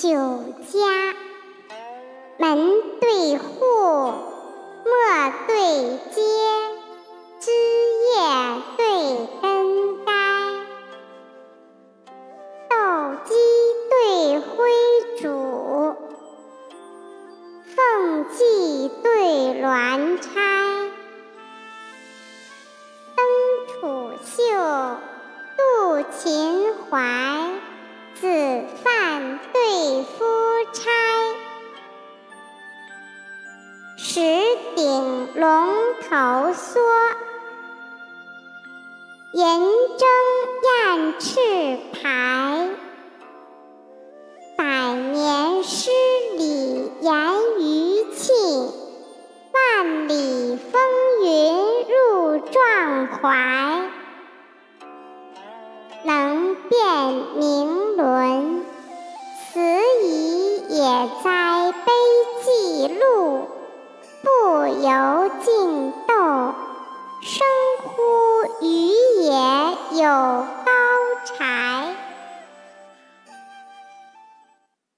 酒家，门对户，陌对街，枝叶对根该，斗鸡对灰煮，凤髻对鸾钗，登楚秀，渡秦淮，石顶龙头梭，银筝燕翅排，百年诗礼言余庆，万里风云入壮怀，能辨明伦，此以也哉悲寂录，不由尽斗，生乎予也有。